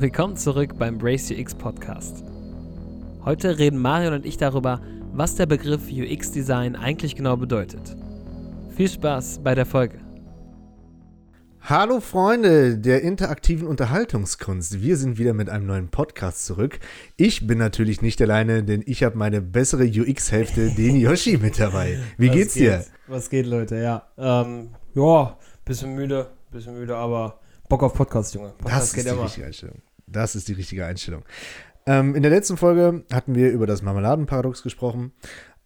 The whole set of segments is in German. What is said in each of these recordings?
Willkommen zurück beim Brace UX Podcast. Heute reden Marion und ich darüber, was der Begriff UX Design eigentlich genau bedeutet. Viel Spaß bei der Folge. Hallo Freunde der interaktiven Unterhaltungskunst. Wir sind wieder mit einem neuen Podcast zurück. Ich bin natürlich nicht alleine, denn ich habe meine bessere UX-Hälfte, den Yoshi, mit dabei. Wie Was geht's dir? geht? Was geht, Leute? Ja, ähm, ja, bisschen müde, bisschen müde, aber Bock auf Podcast, Junge. Podcast Das ist die richtige Einstellung. Das ist die richtige Einstellung. Ähm, in der letzten Folge hatten wir über das Marmeladenparadox gesprochen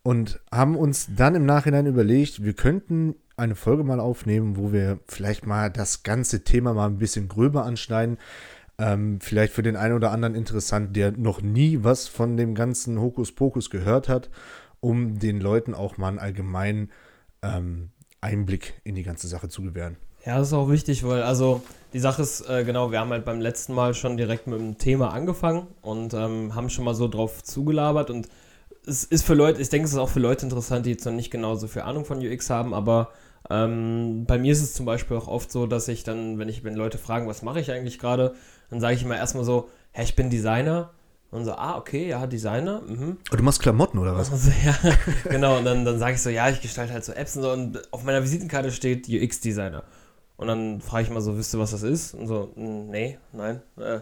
und haben uns dann im Nachhinein überlegt, wir könnten eine Folge mal aufnehmen, wo wir vielleicht mal das ganze Thema mal ein bisschen gröber anschneiden. Ähm, vielleicht für den einen oder anderen interessant, der noch nie was von dem ganzen Hokuspokus gehört hat, um den Leuten auch mal einen allgemeinen ähm, Einblick in die ganze Sache zu gewähren. Ja, das ist auch wichtig, weil also die Sache ist, äh, genau, wir haben halt beim letzten Mal schon direkt mit dem Thema angefangen und ähm, haben schon mal so drauf zugelabert und es ist für Leute, ich denke, es ist auch für Leute interessant, die jetzt noch nicht genau so viel Ahnung von UX haben, aber ähm, bei mir ist es zum Beispiel auch oft so, dass ich dann, wenn ich, wenn Leute fragen, was mache ich eigentlich gerade, dann sage ich immer erstmal so, hä, ich bin Designer. Und so, ah, okay, ja, Designer. Mhm. Oh, du machst Klamotten oder was? Also, ja, genau, und dann, dann sage ich so, ja, ich gestalte halt so Apps und so. Und auf meiner Visitenkarte steht UX-Designer. Und dann frage ich mal so, wisst ihr, was das ist? Und so, "Mm, nee, nein. Äh,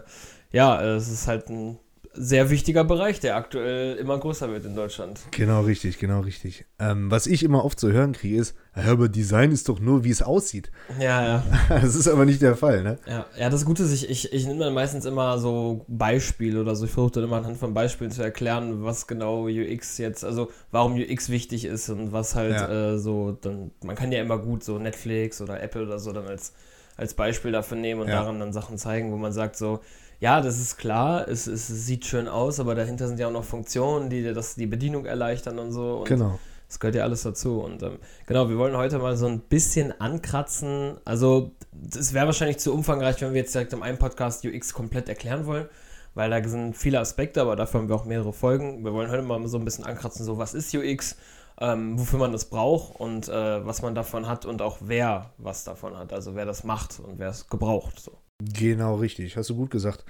ja, äh, es ist halt ein sehr wichtiger Bereich, der aktuell immer größer wird in Deutschland. Genau richtig, genau richtig. Ähm, was ich immer oft zu hören kriege, ist, aber Design ist doch nur, wie es aussieht. Ja, ja. Das ist aber nicht der Fall, ne? Ja, ja das Gute ist, ich, ich, ich nehme dann meistens immer so Beispiele oder so. Ich versuche dann immer anhand von Beispielen zu erklären, was genau UX jetzt, also warum UX wichtig ist und was halt Ja. äh, so, dann, man kann ja immer gut so Netflix oder Apple oder so dann als, als Beispiel dafür nehmen und Ja. daran dann Sachen zeigen, wo man sagt so, ja, das ist klar, es, es sieht schön aus, aber dahinter sind ja auch noch Funktionen, die dir das die Bedienung erleichtern und so. Und Genau. das gehört ja alles dazu. Und ähm, genau, wir wollen heute mal so ein bisschen ankratzen. Also, es wäre wahrscheinlich zu umfangreich, wenn wir jetzt direkt im einen Podcast UX komplett erklären wollen, weil da sind viele Aspekte, aber dafür haben wir auch mehrere Folgen. Wir wollen heute mal so ein bisschen ankratzen, so was ist UX, ähm, wofür man das braucht und äh, was man davon hat und auch wer was davon hat. Also, wer das macht und wer es gebraucht. So. Genau richtig, hast du gut gesagt.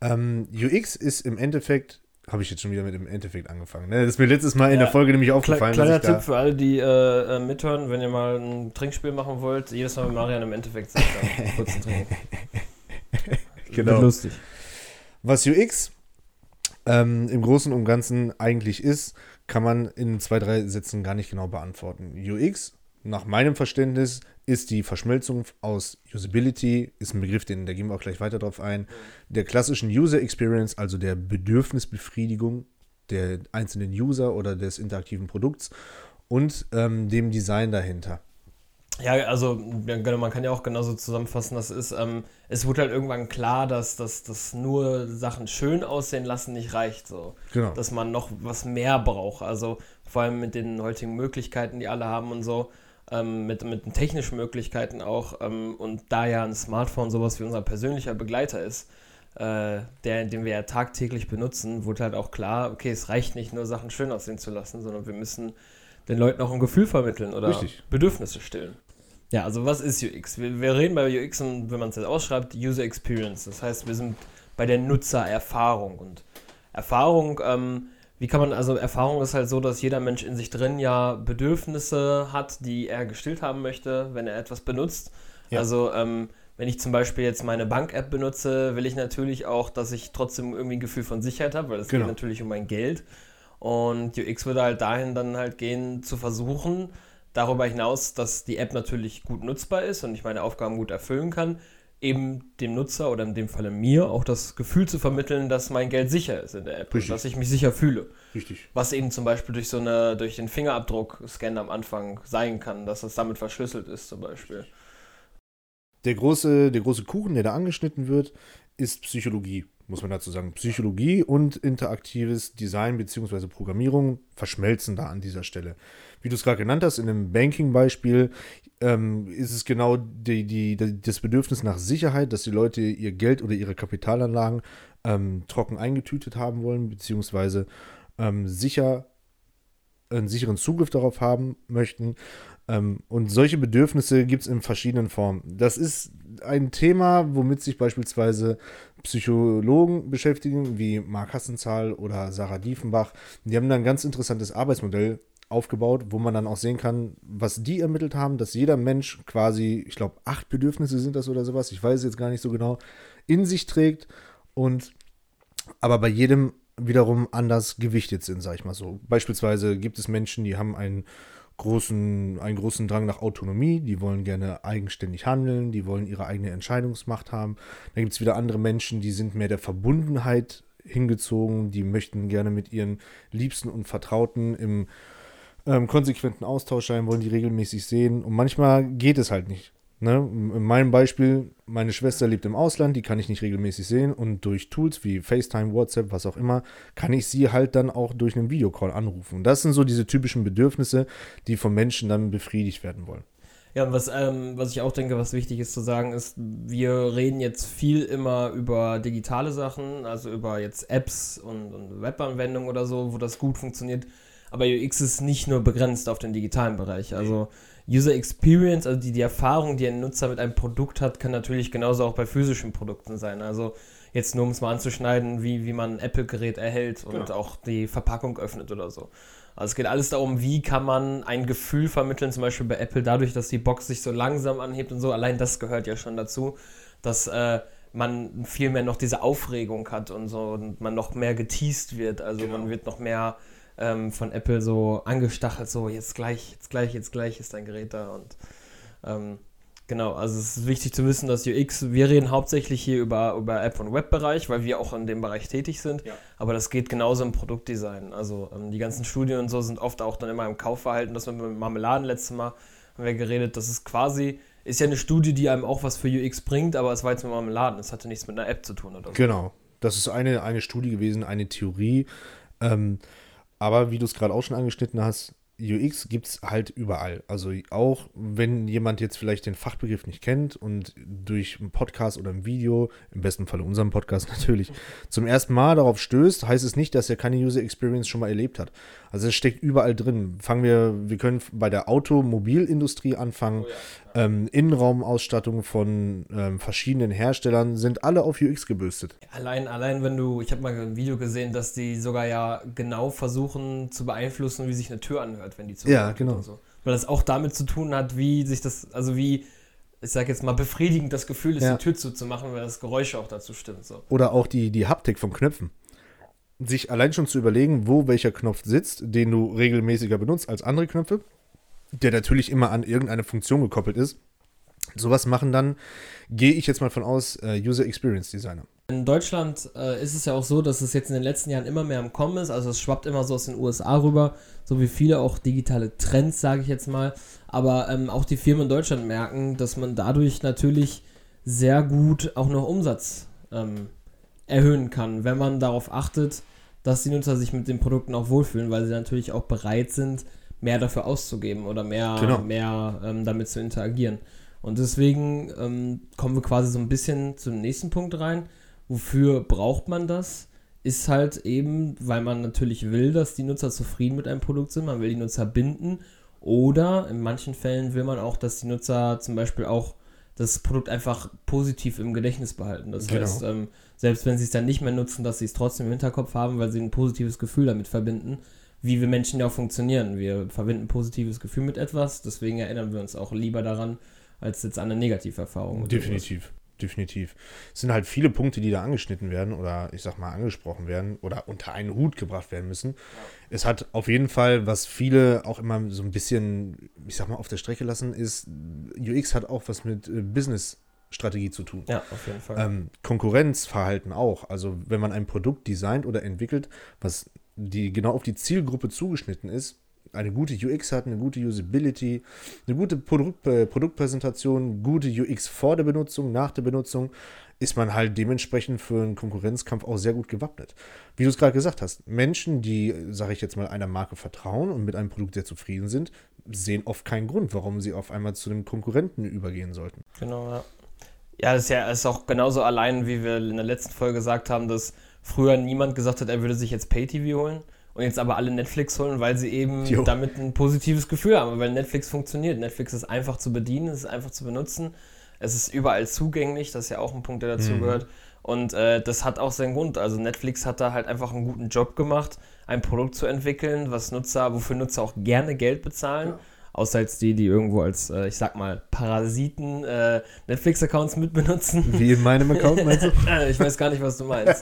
Ähm, UX ist im Endeffekt, habe ich jetzt schon wieder mit dem Endeffekt angefangen. Ne? Das ist mir letztes Mal in Ja. der Folge nämlich aufgefallen. kleiner dass ich Tipp für alle, die äh, äh, mithören, wenn ihr mal ein Trinkspiel machen wollt, jedes Mal, wenn Marian im Endeffekt sagt, dann kurz Trinken. Genau. Lustig. Was UX ähm, im Großen und Ganzen eigentlich ist, kann man in zwei, drei Sätzen gar nicht genau beantworten. UX, nach meinem Verständnis, ist die Verschmelzung aus Usability, ist ein Begriff, den, da gehen wir auch gleich weiter drauf ein, der klassischen User Experience, also der Bedürfnisbefriedigung der einzelnen User oder des interaktiven Produkts und ähm, dem Design dahinter. Ja, also genau, man kann ja auch genauso zusammenfassen, das ist, ähm, es wurde halt irgendwann klar, dass, dass, dass nur Sachen schön aussehen lassen nicht reicht. So. Genau. Dass man noch was mehr braucht. Also vor allem mit den heutigen Möglichkeiten, die alle haben und so, ähm, mit, mit den technischen Möglichkeiten auch. Ähm, und da ja ein Smartphone sowas wie unser persönlicher Begleiter ist, äh, der, den wir ja tagtäglich benutzen, wurde halt auch klar, okay, es reicht nicht nur Sachen schön aussehen zu lassen, sondern wir müssen den Leuten auch ein Gefühl vermitteln oder Richtig. Bedürfnisse stillen. Ja, also was ist UX? Wir, wir reden bei UX, und wenn man es jetzt ausschreibt, User Experience. Das heißt, wir sind bei der Nutzererfahrung. Und Erfahrung, ähm, wie kann man, also Erfahrung ist halt so, dass jeder Mensch in sich drin ja Bedürfnisse hat, die er gestillt haben möchte, wenn er etwas benutzt. Ja. Also ähm, wenn ich zum Beispiel jetzt meine Bank-App benutze, will ich natürlich auch, dass ich trotzdem irgendwie ein Gefühl von Sicherheit habe, weil es Genau. geht natürlich um mein Geld. Und UX würde halt dahin dann halt gehen, zu versuchen, darüber hinaus, dass die App natürlich gut nutzbar ist und ich meine Aufgaben gut erfüllen kann, eben dem Nutzer oder in dem Falle mir auch das Gefühl zu vermitteln, dass mein Geld sicher ist in der App Richtig. und dass ich mich sicher fühle. Richtig. Was eben zum Beispiel durch so eine, durch den Fingerabdruck-Scan am Anfang sein kann, dass das damit verschlüsselt ist zum Beispiel. Der große, der große Kuchen, der da angeschnitten wird, ist Psychologie, muss man dazu sagen. Psychologie und interaktives Design bzw. Programmierung verschmelzen da an dieser Stelle. Wie du es gerade genannt hast, in einem Banking-Beispiel ähm, ist es genau die, die, die, das Bedürfnis nach Sicherheit, dass die Leute ihr Geld oder ihre Kapitalanlagen ähm, trocken eingetütet haben wollen, beziehungsweise ähm, sicher einen sicheren Zugriff darauf haben möchten. Ähm, und solche Bedürfnisse gibt es in verschiedenen Formen. Das ist ein Thema, womit sich beispielsweise Psychologen beschäftigen, wie Mark Hassenzahl oder Sarah Diefenbach. Die haben da ein ganz interessantes Arbeitsmodell aufgebaut, wo man dann auch sehen kann, was die ermittelt haben, dass jeder Mensch quasi, ich glaube, acht Bedürfnisse sind das oder sowas, ich weiß jetzt gar nicht so genau, in sich trägt und aber bei jedem wiederum anders gewichtet sind, sag ich mal so. Beispielsweise gibt es Menschen, die haben einen großen, einen großen Drang nach Autonomie, die wollen gerne eigenständig handeln, die wollen ihre eigene Entscheidungsmacht haben. Dann gibt es wieder andere Menschen, die sind mehr der Verbundenheit hingezogen, die möchten gerne mit ihren Liebsten und Vertrauten im ähm, konsequenten Austausch sein, wollen die regelmäßig sehen. Und manchmal geht es halt nicht. Ne? In meinem Beispiel, meine Schwester lebt im Ausland, die kann ich nicht regelmäßig sehen und durch Tools wie FaceTime, WhatsApp, was auch immer, kann ich sie halt dann auch durch einen Videocall anrufen. Und das sind so diese typischen Bedürfnisse, die von Menschen dann befriedigt werden wollen. Ja, was, ähm, was ich auch denke, was wichtig ist zu sagen, ist, wir reden jetzt viel immer über digitale Sachen, also über jetzt Apps und, und Webanwendungen oder so, wo das gut funktioniert. Aber UX ist nicht nur begrenzt auf den digitalen Bereich. Also User Experience, also die, die Erfahrung, die ein Nutzer mit einem Produkt hat, kann natürlich genauso auch bei physischen Produkten sein. Also jetzt nur um es mal anzuschneiden, wie, wie man ein Apple-Gerät erhält und genau. auch die Verpackung öffnet oder so. Also es geht alles darum, wie kann man ein Gefühl vermitteln, zum Beispiel bei Apple dadurch, dass die Box sich so langsam anhebt und so. Allein das gehört ja schon dazu, dass äh, man viel mehr noch diese Aufregung hat und so und man noch mehr geteased wird. Also genau. man wird noch mehr ähm, von Apple so angestachelt, so jetzt gleich, jetzt gleich, jetzt gleich ist dein Gerät da und ähm, genau, also es ist wichtig zu wissen, dass UX, wir reden hauptsächlich hier über, über App- und Webbereich, weil wir auch in dem Bereich tätig sind, ja. aber das geht genauso im Produktdesign. Also ähm, die ganzen Studien und so sind oft auch dann immer im Kaufverhalten, das mit Marmeladen letztes Mal haben wir geredet, das ist quasi, ist ja eine Studie, die einem auch was für UX bringt, aber es war jetzt mit Marmeladen, es hatte nichts mit einer App zu tun oder so. Genau, das ist eine, eine Studie gewesen, eine Theorie, ähm, aber wie du es gerade auch schon angeschnitten hast, UX gibt es halt überall. Also auch wenn jemand jetzt vielleicht den Fachbegriff nicht kennt und durch einen Podcast oder ein Video, im besten Falle unseren Podcast natürlich, zum ersten Mal darauf stößt, heißt es nicht, dass er keine User Experience schon mal erlebt hat. Also es steckt überall drin. Fangen wir, wir können bei der Automobilindustrie anfangen. Oh ja, ähm, Innenraumausstattung von ähm, verschiedenen Herstellern sind alle auf UX gebürstet. Allein, allein wenn du, ich habe mal ein Video gesehen, dass die sogar ja genau versuchen zu beeinflussen, wie sich eine Tür anhört, wenn die zu Ja, genau. So. Weil das auch damit zu tun hat, wie sich das, also wie ich sag jetzt mal, befriedigend das Gefühl ist, ja. die Tür zuzumachen, weil das Geräusch auch dazu stimmt. So. Oder auch die, die Haptik von Knöpfen sich allein schon zu überlegen, wo welcher Knopf sitzt, den du regelmäßiger benutzt als andere Knöpfe, der natürlich immer an irgendeine Funktion gekoppelt ist. Sowas machen dann, gehe ich jetzt mal von aus, äh, User Experience Designer. In Deutschland äh, ist es ja auch so, dass es jetzt in den letzten Jahren immer mehr am Kommen ist. Also es schwappt immer so aus den USA rüber, so wie viele auch digitale Trends, sage ich jetzt mal. Aber ähm, auch die Firmen in Deutschland merken, dass man dadurch natürlich sehr gut auch noch Umsatz ähm, erhöhen kann, wenn man darauf achtet, dass die Nutzer sich mit den Produkten auch wohlfühlen, weil sie natürlich auch bereit sind, mehr dafür auszugeben oder mehr, genau. mehr ähm, damit zu interagieren. Und deswegen ähm, kommen wir quasi so ein bisschen zum nächsten Punkt rein. Wofür braucht man das? Ist halt eben, weil man natürlich will, dass die Nutzer zufrieden mit einem Produkt sind, man will die Nutzer binden oder in manchen Fällen will man auch, dass die Nutzer zum Beispiel auch das Produkt einfach positiv im Gedächtnis behalten. Das genau. heißt, ähm, selbst wenn sie es dann nicht mehr nutzen, dass sie es trotzdem im Hinterkopf haben, weil sie ein positives Gefühl damit verbinden, wie wir Menschen ja auch funktionieren. Wir verbinden ein positives Gefühl mit etwas, deswegen erinnern wir uns auch lieber daran, als jetzt an eine Negativerfahrung. Definitiv definitiv. Es sind halt viele Punkte, die da angeschnitten werden oder ich sag mal angesprochen werden oder unter einen Hut gebracht werden müssen. Ja. Es hat auf jeden Fall, was viele auch immer so ein bisschen, ich sag mal, auf der Strecke lassen, ist, UX hat auch was mit äh, Business Strategie zu tun. Ja, auf jeden Fall. Ähm, Konkurrenzverhalten auch. Also wenn man ein Produkt designt oder entwickelt, was die genau auf die Zielgruppe zugeschnitten ist, eine gute UX hat, eine gute Usability, eine gute Produkt, äh, Produktpräsentation, gute UX vor der Benutzung, nach der Benutzung, ist man halt dementsprechend für einen Konkurrenzkampf auch sehr gut gewappnet. Wie du es gerade gesagt hast, Menschen, die, sage ich jetzt mal, einer Marke vertrauen und mit einem Produkt sehr zufrieden sind, sehen oft keinen Grund, warum sie auf einmal zu einem Konkurrenten übergehen sollten. Genau, ja. Ja, das ist ja ist auch genauso allein, wie wir in der letzten Folge gesagt haben, dass früher niemand gesagt hat, er würde sich jetzt Pay-TV holen und jetzt aber alle Netflix holen, weil sie eben Jo. damit ein positives Gefühl haben, weil Netflix funktioniert. Netflix ist einfach zu bedienen, es ist einfach zu benutzen, es ist überall zugänglich, das ist ja auch ein Punkt, der dazu Mhm. gehört. Und äh, das hat auch seinen Grund. Also Netflix hat da halt einfach einen guten Job gemacht, ein Produkt zu entwickeln, was Nutzer, wofür Nutzer auch gerne Geld bezahlen. Außer jetzt die, die irgendwo als, äh, ich sag mal, Parasiten äh, Netflix-Accounts mitbenutzen. Wie in meinem Account, meinst du? Äh, ich weiß gar nicht, was du meinst.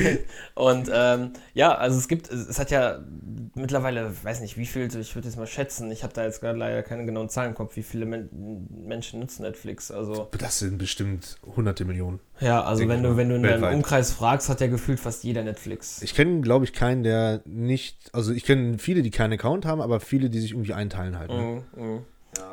und ähm, ja, also es gibt, es hat ja mittlerweile, weiß nicht wie viel, ich würde jetzt mal schätzen, ich habe da jetzt gerade leider keine genauen Zahlen im Kopf, wie viele Men Menschen nutzen Netflix. Also Das sind bestimmt hunderte Millionen. ja, also wenn du, wenn du in deinem Weltweit. Umkreis fragst, hat ja gefühlt fast jeder Netflix. Ich kenne, glaube ich, keinen, der nicht, also ich kenne viele, die keinen Account haben, aber viele, die sich irgendwie einteilen halt. Ne? Mhm, mhm.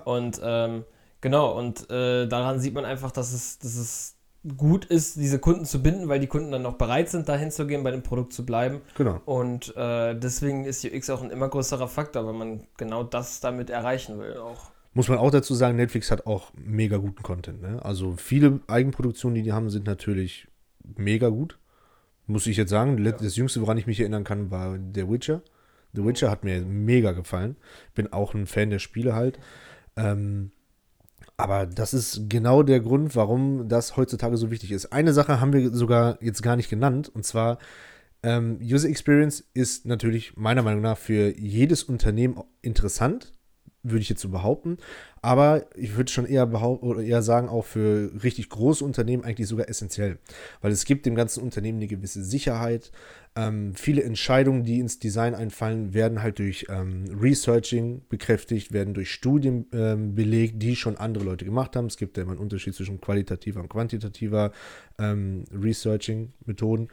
Und ähm, genau, und äh, daran sieht man einfach, dass es, dass es gut ist, diese Kunden zu binden, weil die Kunden dann auch bereit sind, dahin zu gehen, bei dem Produkt zu bleiben. Genau. Und äh, deswegen ist UX auch ein immer größerer Faktor, weil man genau das damit erreichen will auch. Muss man auch dazu sagen, Netflix hat auch mega guten Content. Ne? Also viele Eigenproduktionen, die die haben, sind natürlich mega gut. Muss ich jetzt sagen. Let- Das jüngste, woran ich mich erinnern kann, war der Witcher. The Witcher hat mir mega gefallen. Bin auch ein Fan der Spiele halt. Ähm, aber das ist genau der Grund, warum das heutzutage so wichtig ist. Eine Sache haben wir sogar jetzt gar nicht genannt, und zwar ähm, User Experience ist natürlich meiner Meinung nach für jedes Unternehmen interessant, würde ich jetzt so behaupten. Aber ich würde schon eher behaupten oder eher sagen, auch für richtig große Unternehmen eigentlich sogar essentiell. Weil es gibt dem ganzen Unternehmen eine gewisse Sicherheit. Ähm, viele Entscheidungen, die ins Design einfallen, werden halt durch ähm, Researching bekräftigt, werden durch Studien ähm, belegt, die schon andere Leute gemacht haben. Es gibt ja immer einen Unterschied zwischen qualitativer und quantitativer ähm, Researching-Methoden.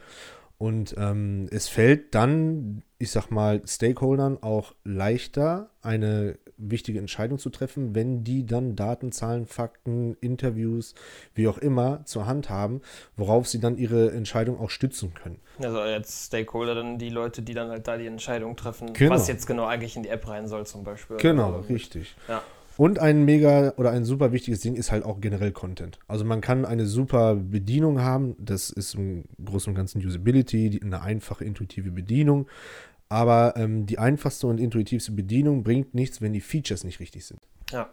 Und ähm, es fällt dann, ich sag mal, Stakeholdern auch leichter, eine wichtige Entscheidung zu treffen, wenn die dann Daten, Zahlen, Fakten, Interviews, wie auch immer, zur Hand haben, worauf sie dann ihre Entscheidung auch stützen können. Also jetzt Stakeholder, dann die Leute, die dann halt da die Entscheidung treffen, Genau. was jetzt genau eigentlich in die App rein soll zum Beispiel. Genau, Also, richtig. Ja. Und ein mega oder ein super wichtiges Ding ist halt auch generell Content. Also man kann eine super Bedienung haben, das ist im Großen und Ganzen Usability, die, eine einfache, intuitive Bedienung. Aber ähm, die einfachste und intuitivste Bedienung bringt nichts, wenn die Features nicht richtig sind. Ja.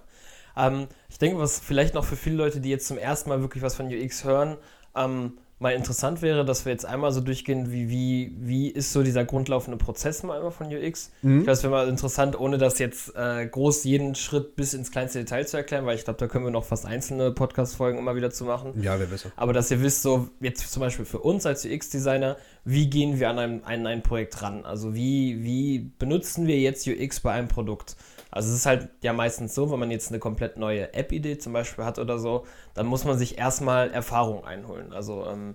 Ähm, ich denke, was vielleicht noch für viele Leute, die jetzt zum ersten Mal wirklich was von UX hören, ähm, mal interessant wäre, dass wir jetzt einmal so durchgehen, wie, wie, wie ist so dieser grundlaufende Prozess mal einmal von UX. Ich glaube, das wäre mal interessant, ohne das jetzt äh, groß jeden Schritt bis ins kleinste Detail zu erklären, weil ich glaube, da können wir noch fast einzelne Podcast-Folgen immer wieder zu machen. Ja, wäre besser. Aber dass ihr wisst, so jetzt zum Beispiel für uns als UX-Designer, wie gehen wir an ein, an ein Projekt ran? Also wie, wie benutzen wir jetzt UX bei einem Produkt? Also es ist halt ja meistens so, wenn man jetzt eine komplett neue App-Idee zum Beispiel hat oder so, dann muss man sich erstmal Erfahrung einholen. Also ähm,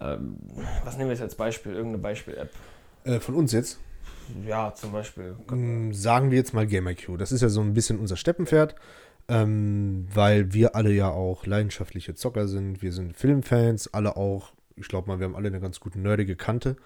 ähm, was nehmen wir jetzt als Beispiel? Irgendeine Beispiel-App. Äh, von uns jetzt Ja, zum Beispiel. Mm, sagen wir jetzt mal GamerQ. Das ist ja so ein bisschen unser Steppenpferd, ähm, weil wir alle ja auch leidenschaftliche Zocker sind. Wir sind Filmfans, alle auch. Ich glaube mal, wir haben alle eine ganz gute nerdige Kante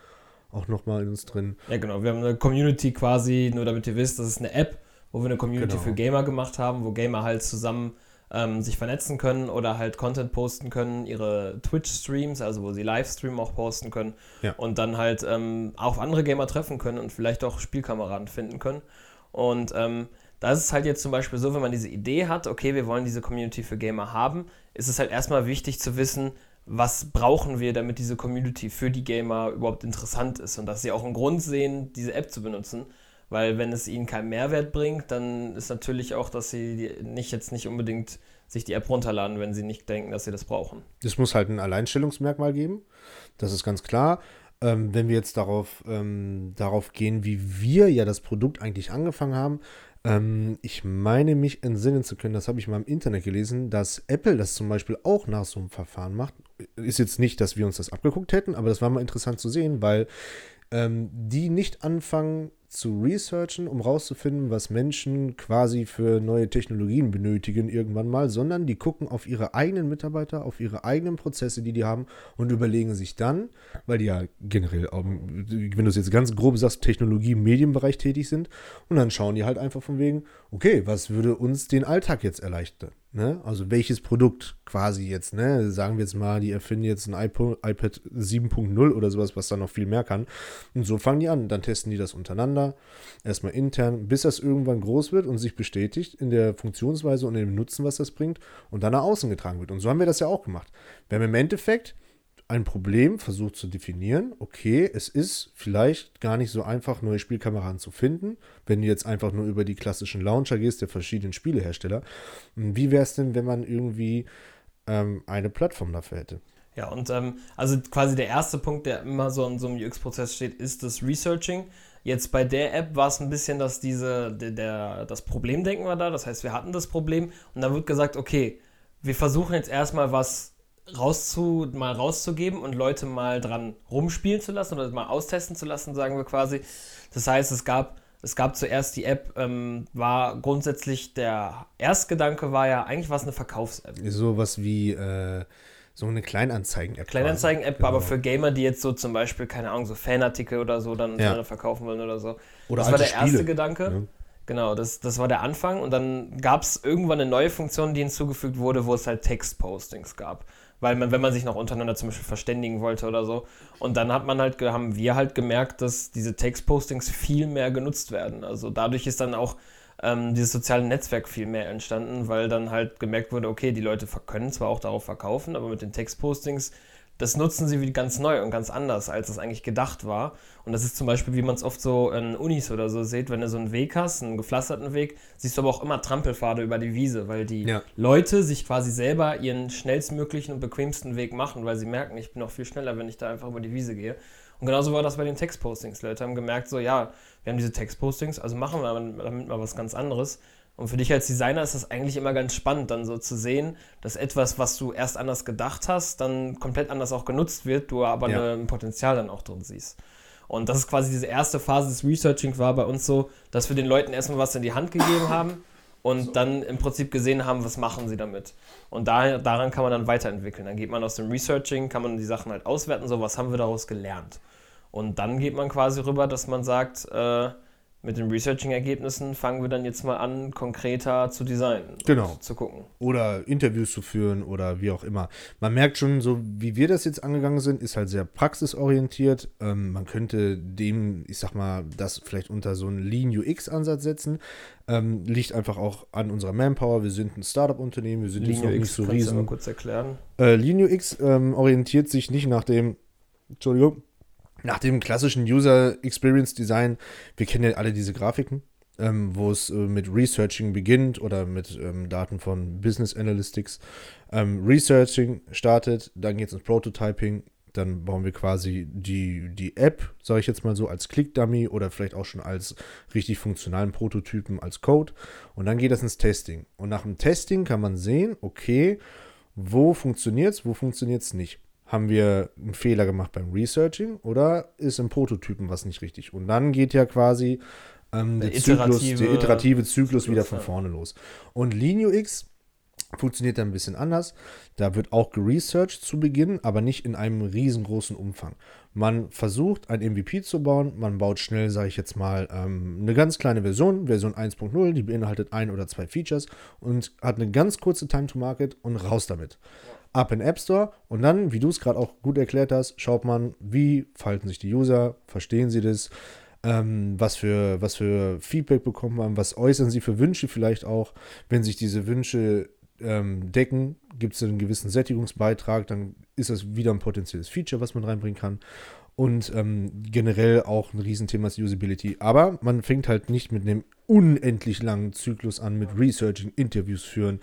auch nochmal in uns drin. Ja, genau. Wir haben eine Community quasi, nur damit ihr wisst, das ist eine App, wo wir eine Community Genau. für Gamer gemacht haben, wo Gamer halt zusammen ähm, sich vernetzen können oder halt Content posten können, ihre Twitch-Streams, also wo sie Livestream auch posten können Ja. und dann halt ähm, auf andere Gamer treffen können und vielleicht auch Spielkameraden finden können. Und ähm, da ist es halt jetzt zum Beispiel so, wenn man diese Idee hat, okay, wir wollen diese Community für Gamer haben, ist es halt erstmal wichtig zu wissen, was brauchen wir, damit diese Community für die Gamer überhaupt interessant ist und dass sie auch einen Grund sehen, diese App zu benutzen. Weil wenn es ihnen keinen Mehrwert bringt, dann ist natürlich auch, dass sie nicht jetzt nicht unbedingt sich die App runterladen, wenn sie nicht denken, dass sie das brauchen. Es muss halt ein Alleinstellungsmerkmal geben. Das ist ganz klar. Ähm, wenn wir jetzt darauf, ähm, darauf gehen, wie wir ja das Produkt eigentlich angefangen haben, ähm, ich meine mich entsinnen zu können, das habe ich mal im Internet gelesen, dass Apple das zum Beispiel auch nach so einem Verfahren macht. Ist jetzt nicht, dass wir uns das abgeguckt hätten, aber das war mal interessant zu sehen, weil ähm, die nicht anfangen zu researchen, um rauszufinden, was Menschen quasi für neue Technologien benötigen irgendwann mal, sondern die gucken auf ihre eigenen Mitarbeiter, auf ihre eigenen Prozesse, die die haben und überlegen sich dann, weil die ja generell, wenn du es jetzt ganz grob sagst, Technologie Medienbereich tätig sind und dann schauen die halt einfach von wegen, okay, was würde uns den Alltag jetzt erleichtern? Ne? Also welches Produkt quasi jetzt, ne? Sagen wir jetzt mal, die erfinden jetzt ein iPad 7.0 oder sowas, was dann noch viel mehr kann. Und so fangen die an. Dann testen die das untereinander, erstmal intern, bis das irgendwann groß wird und sich bestätigt in der Funktionsweise und in dem Nutzen, was das bringt, und dann nach außen getragen wird. Und so haben wir das ja auch gemacht. Wir haben im Endeffekt ein Problem versucht zu definieren. Okay, es ist vielleicht gar nicht so einfach, neue Spielkameraden zu finden, wenn du jetzt einfach nur über die klassischen Launcher gehst der verschiedenen Spielehersteller. Wie wäre es denn, wenn man irgendwie ähm, eine Plattform dafür hätte? Ja, und ähm, also quasi der erste Punkt, der immer so in so einem UX-Prozess steht, ist das Researching. Jetzt bei der App war es ein bisschen, dass diese, der, der, das Problemdenken war da. Das heißt, wir hatten das Problem und dann wird gesagt, okay, wir versuchen jetzt erstmal was rauszu, mal rauszugeben und Leute mal dran rumspielen zu lassen oder mal austesten zu lassen, sagen wir quasi. Das heißt, es gab, es gab zuerst die App, ähm, war grundsätzlich der Erstgedanke war ja, eigentlich war es eine Verkaufs-App. Sowas wie äh, so eine Kleinanzeigen-App. Kleinanzeigen-App, genau. aber für Gamer, die jetzt so zum Beispiel, keine Ahnung, so Fanartikel oder so dann ja. verkaufen wollen oder so. Oder das war der erste Gedanke. Ja. Genau, das, das war der Anfang und dann gab es irgendwann eine neue Funktion, die hinzugefügt wurde, wo es halt Textpostings gab weil man, wenn man sich noch untereinander zum Beispiel verständigen wollte oder so. Und dann hat man halt, haben wir halt gemerkt, dass diese Textpostings viel mehr genutzt werden. Also dadurch ist dann auch ähm, dieses soziale Netzwerk viel mehr entstanden, weil dann halt gemerkt wurde, okay, die Leute können zwar auch darauf verkaufen, aber mit den Textpostings das nutzen sie wie ganz neu und ganz anders, als es eigentlich gedacht war. Und das ist zum Beispiel, wie man es oft so in Unis oder so sieht, wenn du so einen Weg hast, einen gepflasterten Weg, siehst du aber auch immer Trampelpfade über die Wiese, weil die ja. Leute sich quasi selber ihren schnellstmöglichen und bequemsten Weg machen, weil sie merken, ich bin noch viel schneller, wenn ich da einfach über die Wiese gehe. Und genauso war das bei den Textpostings. Leute haben gemerkt, so ja, wir haben diese Textpostings, also machen wir damit mal was ganz anderes. Und für dich als Designer ist das eigentlich immer ganz spannend, dann so zu sehen, dass etwas, was du erst anders gedacht hast, dann komplett anders auch genutzt wird, du aber ja. ein Potenzial dann auch drin siehst. Und das ist quasi diese erste Phase des Researching war bei uns so, dass wir den Leuten erstmal was in die Hand gegeben haben und so. dann im Prinzip gesehen haben, was machen sie damit. Und da, daran kann man dann weiterentwickeln. Dann geht man aus dem Researching, kann man die Sachen halt auswerten, so was haben wir daraus gelernt. Und dann geht man quasi rüber, dass man sagt, äh, mit den Researching-Ergebnissen fangen wir dann jetzt mal an, konkreter zu designen. Genau. Zu gucken. Oder Interviews zu führen oder wie auch immer. Man merkt schon, so wie wir das jetzt angegangen sind, ist halt sehr praxisorientiert. Ähm, man könnte dem, ich sag mal, das vielleicht unter so einen Lean UX-Ansatz setzen. Ähm, liegt einfach auch an unserer Manpower. Wir sind ein Startup-Unternehmen, wir sind Lean UX, nicht so riesen. Du mal kurz erklären? Äh, Lean UX ähm, orientiert sich nicht nach dem, Entschuldigung, nach dem klassischen User Experience Design, wir kennen ja alle diese Grafiken, ähm, wo es äh, mit Researching beginnt oder mit ähm, Daten von Business Analytics. Ähm, Researching startet, dann geht es ins Prototyping, dann bauen wir quasi die, die App, sage ich jetzt mal so, als Click-Dummy oder vielleicht auch schon als richtig funktionalen Prototypen als Code. Und dann geht das ins Testing. Und nach dem Testing kann man sehen, okay, wo funktioniert es, wo funktioniert es nicht haben wir einen Fehler gemacht beim Researching oder ist im Prototypen was nicht richtig? Und dann geht ja quasi ähm, der, der, Zyklus, der iterative Zyklus, Zyklus wieder von vorne los. Und Lean UX funktioniert dann ein bisschen anders. Da wird auch geresearched zu Beginn, aber nicht in einem riesengroßen Umfang. Man versucht, ein MVP zu bauen. Man baut schnell, sage ich jetzt mal, ähm, eine ganz kleine Version, Version 1.0, die beinhaltet ein oder zwei Features und hat eine ganz kurze Time to Market und raus damit ab in App Store und dann, wie du es gerade auch gut erklärt hast, schaut man, wie verhalten sich die User, verstehen sie das, ähm, was, für, was für Feedback bekommt man, was äußern sie für Wünsche vielleicht auch. Wenn sich diese Wünsche ähm, decken, gibt es einen gewissen Sättigungsbeitrag, dann ist das wieder ein potenzielles Feature, was man reinbringen kann und ähm, generell auch ein Riesenthema ist Usability. Aber man fängt halt nicht mit einem unendlich langen Zyklus an mit Researching, Interviews führen,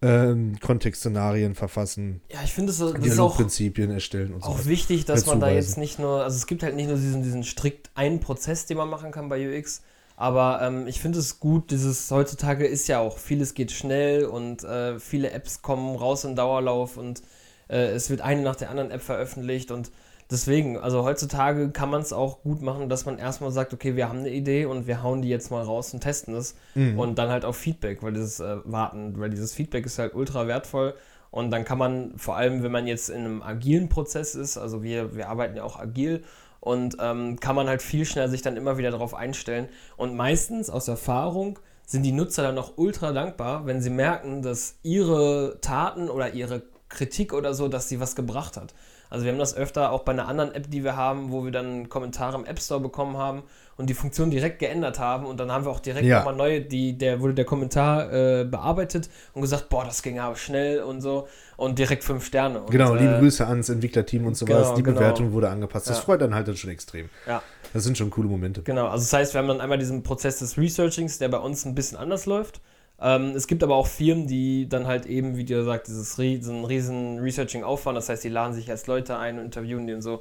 ähm, Kontextszenarien verfassen, ja, ich finde, das, das ist auch Prinzipien erstellen und so. Auch wichtig, dass man da jetzt nicht nur, also es gibt halt nicht nur diesen, diesen strikt einen Prozess, den man machen kann bei UX, aber ähm, ich finde es gut, dieses heutzutage ist ja auch, vieles geht schnell und äh, viele Apps kommen raus in Dauerlauf und äh, es wird eine nach der anderen App veröffentlicht und Deswegen, also heutzutage kann man es auch gut machen, dass man erstmal sagt, okay, wir haben eine Idee und wir hauen die jetzt mal raus und testen es. Mhm. Und dann halt auf Feedback, weil dieses äh, Warten, weil dieses Feedback ist halt ultra wertvoll. Und dann kann man, vor allem wenn man jetzt in einem agilen Prozess ist, also wir, wir arbeiten ja auch agil, und ähm, kann man halt viel schneller sich dann immer wieder darauf einstellen. Und meistens aus Erfahrung sind die Nutzer dann auch ultra dankbar, wenn sie merken, dass ihre Taten oder ihre Kritik oder so, dass sie was gebracht hat. Also wir haben das öfter auch bei einer anderen App, die wir haben, wo wir dann Kommentare im App Store bekommen haben und die Funktion direkt geändert haben und dann haben wir auch direkt Ja. nochmal neue, die, der wurde der Kommentar äh, bearbeitet und gesagt, boah, das ging aber schnell und so und direkt fünf Sterne. Und, Genau, liebe äh, Grüße ans Entwicklerteam und sowas. genau, die genau. Bewertung wurde angepasst. Das Ja. freut dann halt dann schon extrem. Ja. Das sind schon coole Momente. Genau, also das heißt, wir haben dann einmal diesen Prozess des Researchings, der bei uns ein bisschen anders läuft. Ähm, es gibt aber auch Firmen, die dann halt eben, wie du gesagt, dieses riesen, riesen Researching auffahren. Das heißt, die laden sich als Leute ein und interviewen die und so.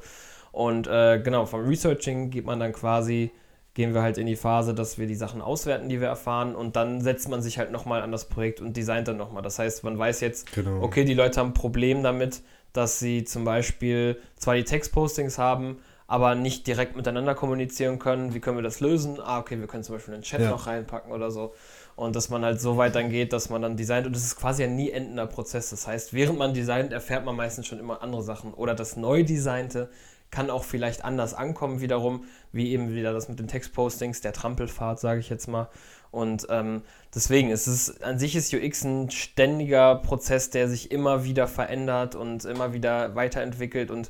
Und äh, genau, vom Researching geht man dann quasi, gehen wir halt in die Phase, dass wir die Sachen auswerten, die wir erfahren. Und dann setzt man sich halt nochmal an das Projekt und designt dann nochmal. Das heißt, man weiß jetzt, Genau. okay, die Leute haben ein Problem damit, dass sie zum Beispiel zwar die Textpostings haben, aber nicht direkt miteinander kommunizieren können. Wie können wir das lösen? Ah, okay, wir können zum Beispiel einen Chat Ja. noch reinpacken oder so. Und dass man halt so weit dann geht, dass man dann designt. Und das ist quasi ein nie endender Prozess. Das heißt, während man designt, erfährt man meistens schon immer andere Sachen. Oder das neu designte kann auch vielleicht anders ankommen wiederum, wie eben wieder das mit den Textpostings, der Trampelfahrt, sage ich jetzt mal. Und ähm, deswegen ist es an sich ist UX ein ständiger Prozess, der sich immer wieder verändert und immer wieder weiterentwickelt. Und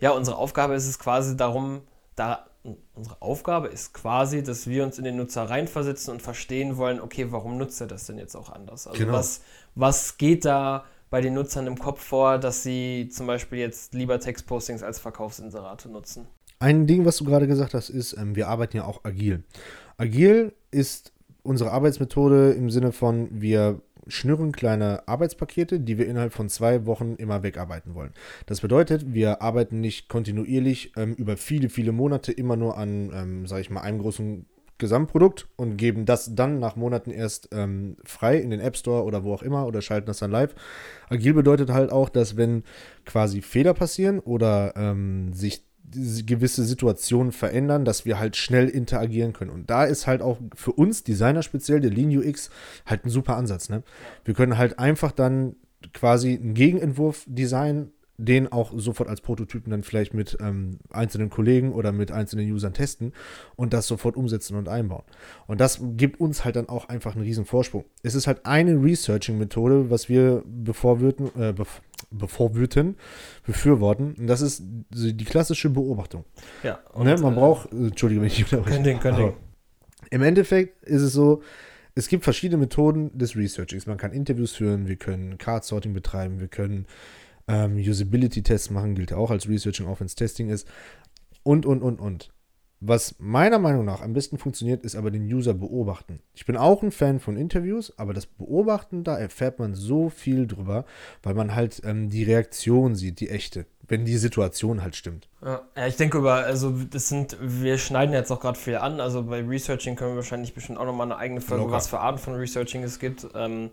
ja, unsere Aufgabe ist es quasi darum, da unsere Aufgabe ist quasi, dass wir uns in den Nutzer reinversetzen und verstehen wollen, okay, warum nutzt er das denn jetzt auch anders? Also Genau. was, was geht da bei den Nutzern im Kopf vor, dass sie zum Beispiel jetzt lieber Textpostings als Verkaufsinserate nutzen? Ein Ding, was du gerade gesagt hast, ist, ähm, wir arbeiten ja auch agil. Agil ist unsere Arbeitsmethode im Sinne von, wir schnüren kleine Arbeitspakete, die wir innerhalb von zwei Wochen immer wegarbeiten wollen. Das bedeutet, wir arbeiten nicht kontinuierlich ähm, über viele, viele Monate immer nur an, ähm, sage ich mal, einem großen Gesamtprodukt und geben das dann nach Monaten erst ähm, frei in den App Store oder wo auch immer oder schalten das dann live. Agil bedeutet halt auch, dass wenn quasi Fehler passieren oder ähm, sich gewisse Situationen verändern, dass wir halt schnell interagieren können. Und da ist halt auch für uns Designer speziell, der Lean UX, halt ein super Ansatz. Ne? Wir können halt einfach dann quasi einen Gegenentwurf designen, den auch sofort als Prototypen dann vielleicht mit ähm, einzelnen Kollegen oder mit einzelnen Usern testen und das sofort umsetzen und einbauen. Und das gibt uns halt dann auch einfach einen riesen Vorsprung. Es ist halt eine Researching-Methode, was wir bevorwürden, äh, bef bevorwürden, befürworten. Und das ist die klassische Beobachtung. Ja, ne? Man äh, braucht, äh, Entschuldige, wenn ich unterbreche. Können Ding, Aber Ding. Im Endeffekt ist es so, es gibt verschiedene Methoden des Researchings. Man kann Interviews führen, wir können Card-Sorting betreiben, wir können ähm, Usability-Tests machen, gilt ja auch als Researching, auch wenn es Testing ist. Und, und, und, und. Was meiner Meinung nach am besten funktioniert, ist aber den User beobachten. Ich bin auch ein Fan von Interviews, aber das Beobachten, da erfährt man so viel drüber, weil man halt ähm, die Reaktion sieht, die echte, wenn die Situation halt stimmt. Ja, ja, ich denke über, also das sind, wir schneiden jetzt auch gerade viel an, also bei Researching können wir wahrscheinlich bestimmt auch nochmal eine eigene Folge, Locker. was für Arten von Researching es gibt. Ähm,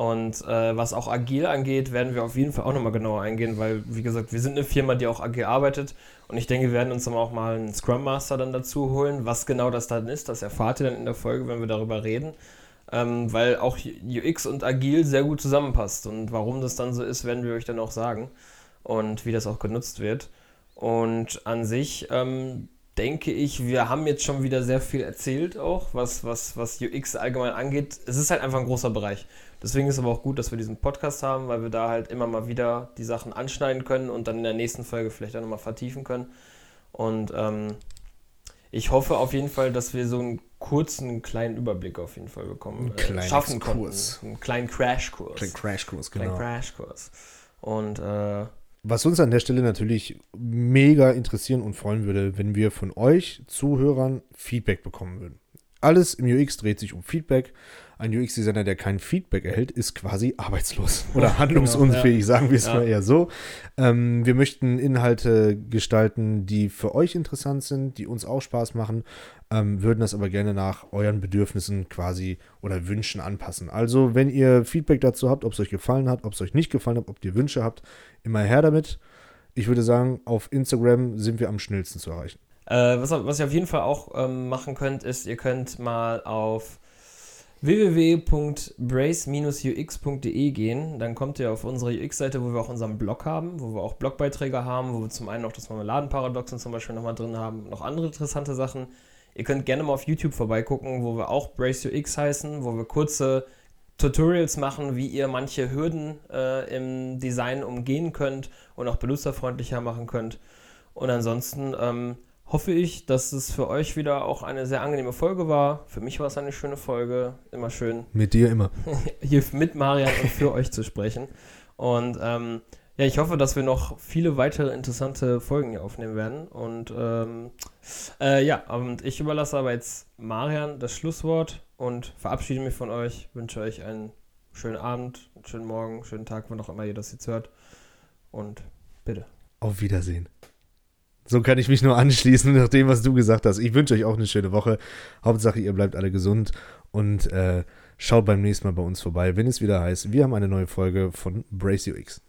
und äh, was auch agil angeht, werden wir auf jeden Fall auch nochmal genauer eingehen, weil, wie gesagt, wir sind eine Firma, die auch agil arbeitet und ich denke, wir werden uns dann auch mal einen Scrum Master dann dazu holen. Was genau das dann ist, das erfahrt ihr dann in der Folge, wenn wir darüber reden. Ähm, weil auch UX und agil sehr gut zusammenpasst und warum das dann so ist, werden wir euch dann auch sagen und wie das auch genutzt wird. Und an sich ähm, denke ich, wir haben jetzt schon wieder sehr viel erzählt, auch was, was, was UX allgemein angeht. Es ist halt einfach ein großer Bereich. Deswegen ist es aber auch gut, dass wir diesen Podcast haben, weil wir da halt immer mal wieder die Sachen anschneiden können und dann in der nächsten Folge vielleicht auch nochmal vertiefen können. Und ähm, ich hoffe auf jeden Fall, dass wir so einen kurzen, kleinen Überblick auf jeden Fall bekommen. Einen kleinen schaffen konnten. Einen kleinen Crashkurs. Kleinen Crashkurs, Kleinen genau. Crashkurs. Und äh, Was uns an der Stelle natürlich mega interessieren und freuen würde, wenn wir von euch Zuhörern Feedback bekommen würden. Alles im UX dreht sich um Feedback. Ein UX-Designer, der kein Feedback erhält, ist quasi arbeitslos oder handlungsunfähig, sagen wir es Ja. mal eher so. Ähm, wir möchten Inhalte gestalten, die für euch interessant sind, die uns auch Spaß machen, ähm, würden das aber gerne nach euren Bedürfnissen quasi oder Wünschen anpassen. Also, wenn ihr Feedback dazu habt, ob es euch gefallen hat, ob es euch nicht gefallen hat, ob ihr Wünsche habt, immer her damit. Ich würde sagen, auf Instagram sind wir am schnellsten zu erreichen. Äh, was, was ihr auf jeden Fall auch ähm, machen könnt, ist, ihr könnt mal auf www.brace-ux.de gehen. Dann kommt ihr auf unsere UX-Seite, wo wir auch unseren Blog haben, wo wir auch Blogbeiträge haben, wo wir zum einen auch das Marmeladenparadoxon zum Beispiel nochmal drin haben, noch andere interessante Sachen. Ihr könnt gerne mal auf YouTube vorbeigucken, wo wir auch Brace UX heißen, wo wir kurze Tutorials machen, wie ihr manche Hürden äh, im Design umgehen könnt und auch benutzerfreundlicher machen könnt. Und ansonsten ähm, hoffe ich, dass es für euch wieder auch eine sehr angenehme Folge war. Für mich war es eine schöne Folge. Immer schön. Mit dir immer. hier mit Marian und für euch zu sprechen. Und ähm, ja, ich hoffe, dass wir noch viele weitere interessante Folgen hier aufnehmen werden. Und ähm, äh, ja, und ich überlasse aber jetzt Marian das Schlusswort und verabschiede mich von euch. Wünsche euch einen schönen Abend, einen schönen Morgen, einen schönen Tag, wann auch immer ihr das jetzt hört. Und bitte. Auf Wiedersehen. So kann ich mich nur anschließen nach dem, was du gesagt hast. Ich wünsche euch auch eine schöne Woche. Hauptsache, ihr bleibt alle gesund und äh, schaut beim nächsten Mal bei uns vorbei, wenn es wieder heißt, wir haben eine neue Folge von Brace UX.